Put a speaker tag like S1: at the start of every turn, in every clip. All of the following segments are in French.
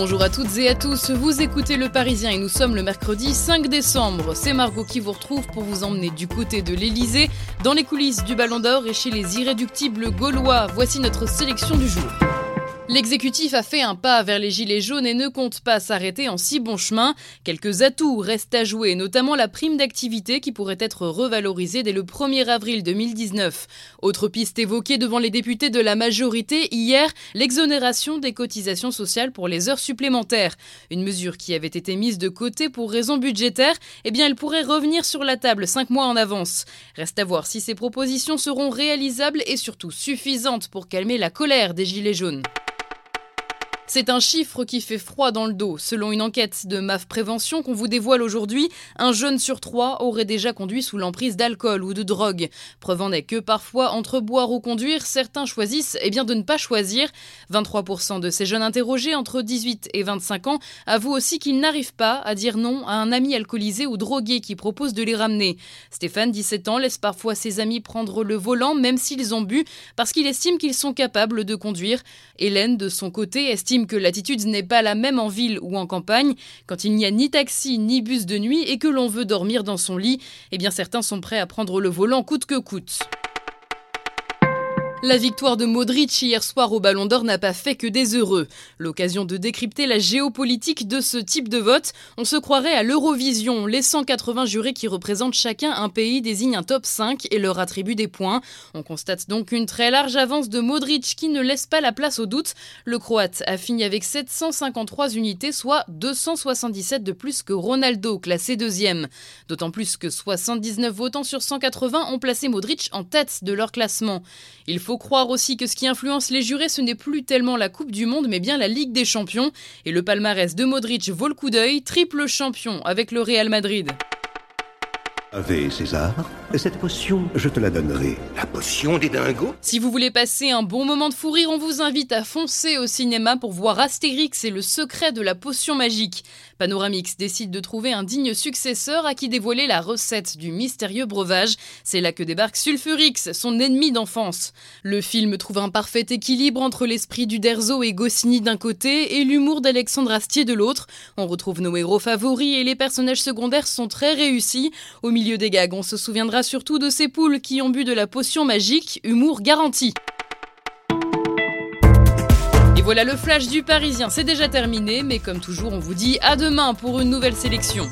S1: Bonjour à toutes et à tous, vous écoutez Le Parisien et nous sommes le mercredi 5 décembre. C'est Margot qui vous retrouve pour vous emmener du côté de l'Elysée, dans les coulisses du Ballon d'Or et chez les irréductibles Gaulois. Voici notre sélection du jour. L'exécutif a fait un pas vers les Gilets jaunes et ne compte pas s'arrêter en si bon chemin. Quelques atouts restent à jouer, notamment la prime d'activité qui pourrait être revalorisée dès le 1er avril 2019. Autre piste évoquée devant les députés de la majorité hier, l'exonération des cotisations sociales pour les heures supplémentaires. Une mesure qui avait été mise de côté pour raisons budgétaires, eh bien elle pourrait revenir sur la table cinq mois en avance. Reste à voir si ces propositions seront réalisables et surtout suffisantes pour calmer la colère des Gilets jaunes. C'est un chiffre qui fait froid dans le dos. Selon une enquête de MAF Prévention qu'on vous dévoile aujourd'hui, un jeune sur trois aurait déjà conduit sous l'emprise d'alcool ou de drogue. Preuve en est que parfois, entre boire ou conduire, certains choisissent eh bien, de ne pas choisir. 23% de ces jeunes interrogés entre 18 et 25 ans avouent aussi qu'ils n'arrivent pas à dire non à un ami alcoolisé ou drogué qui propose de les ramener. Stéphane, 17 ans, laisse parfois ses amis prendre le volant même s'ils ont bu parce qu'il estime qu'ils sont capables de conduire. Hélène, de son côté, estime que l'attitude n'est pas la même en ville ou en campagne. Quand il n'y a ni taxi ni bus de nuit et que l'on veut dormir dans son lit, eh bien certains sont prêts à prendre le volant coûte que coûte. La victoire de Modric hier soir au Ballon d'Or n'a pas fait que des heureux. L'occasion de décrypter la géopolitique de ce type de vote, on se croirait à l'Eurovision. Les 180 jurés qui représentent chacun un pays désignent un top 5 et leur attribuent des points. On constate donc une très large avance de Modric qui ne laisse pas la place au doute. Le Croate a fini avec 753 unités, soit 277 de plus que Ronaldo, classé deuxième. D'autant plus que 79 votants sur 180 ont placé Modric en tête de leur classement. Faut croire aussi que ce qui influence les jurés, ce n'est plus tellement la Coupe du Monde, mais bien la Ligue des Champions. Et le palmarès de Modric vaut le coup d'œil, triple champion avec le Real Madrid.
S2: Ave César, cette potion, je te la donnerai.
S3: La potion des dingos?
S1: Si vous voulez passer un bon moment de fou rire, on vous invite à foncer au cinéma pour voir Astérix et le secret de la potion magique. Panoramix décide de trouver un digne successeur à qui dévoiler la recette du mystérieux breuvage. C'est là que débarque Sulfurix, son ennemi d'enfance. Le film trouve un parfait équilibre entre l'esprit du Derzo et Goscinny d'un côté et l'humour d'Alexandre Astier de l'autre. On retrouve nos héros favoris et les personnages secondaires sont très réussis. Au milieu des gags, on se souviendra surtout de ces poules qui ont bu de la potion magique, humour garanti. Et voilà le flash du Parisien, c'est déjà terminé, mais comme toujours, on vous dit à demain pour une nouvelle sélection.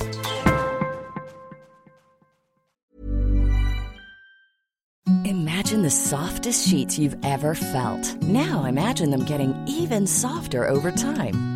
S4: Imagine the softest sheets you've ever felt. Now imagine them getting even softer over time.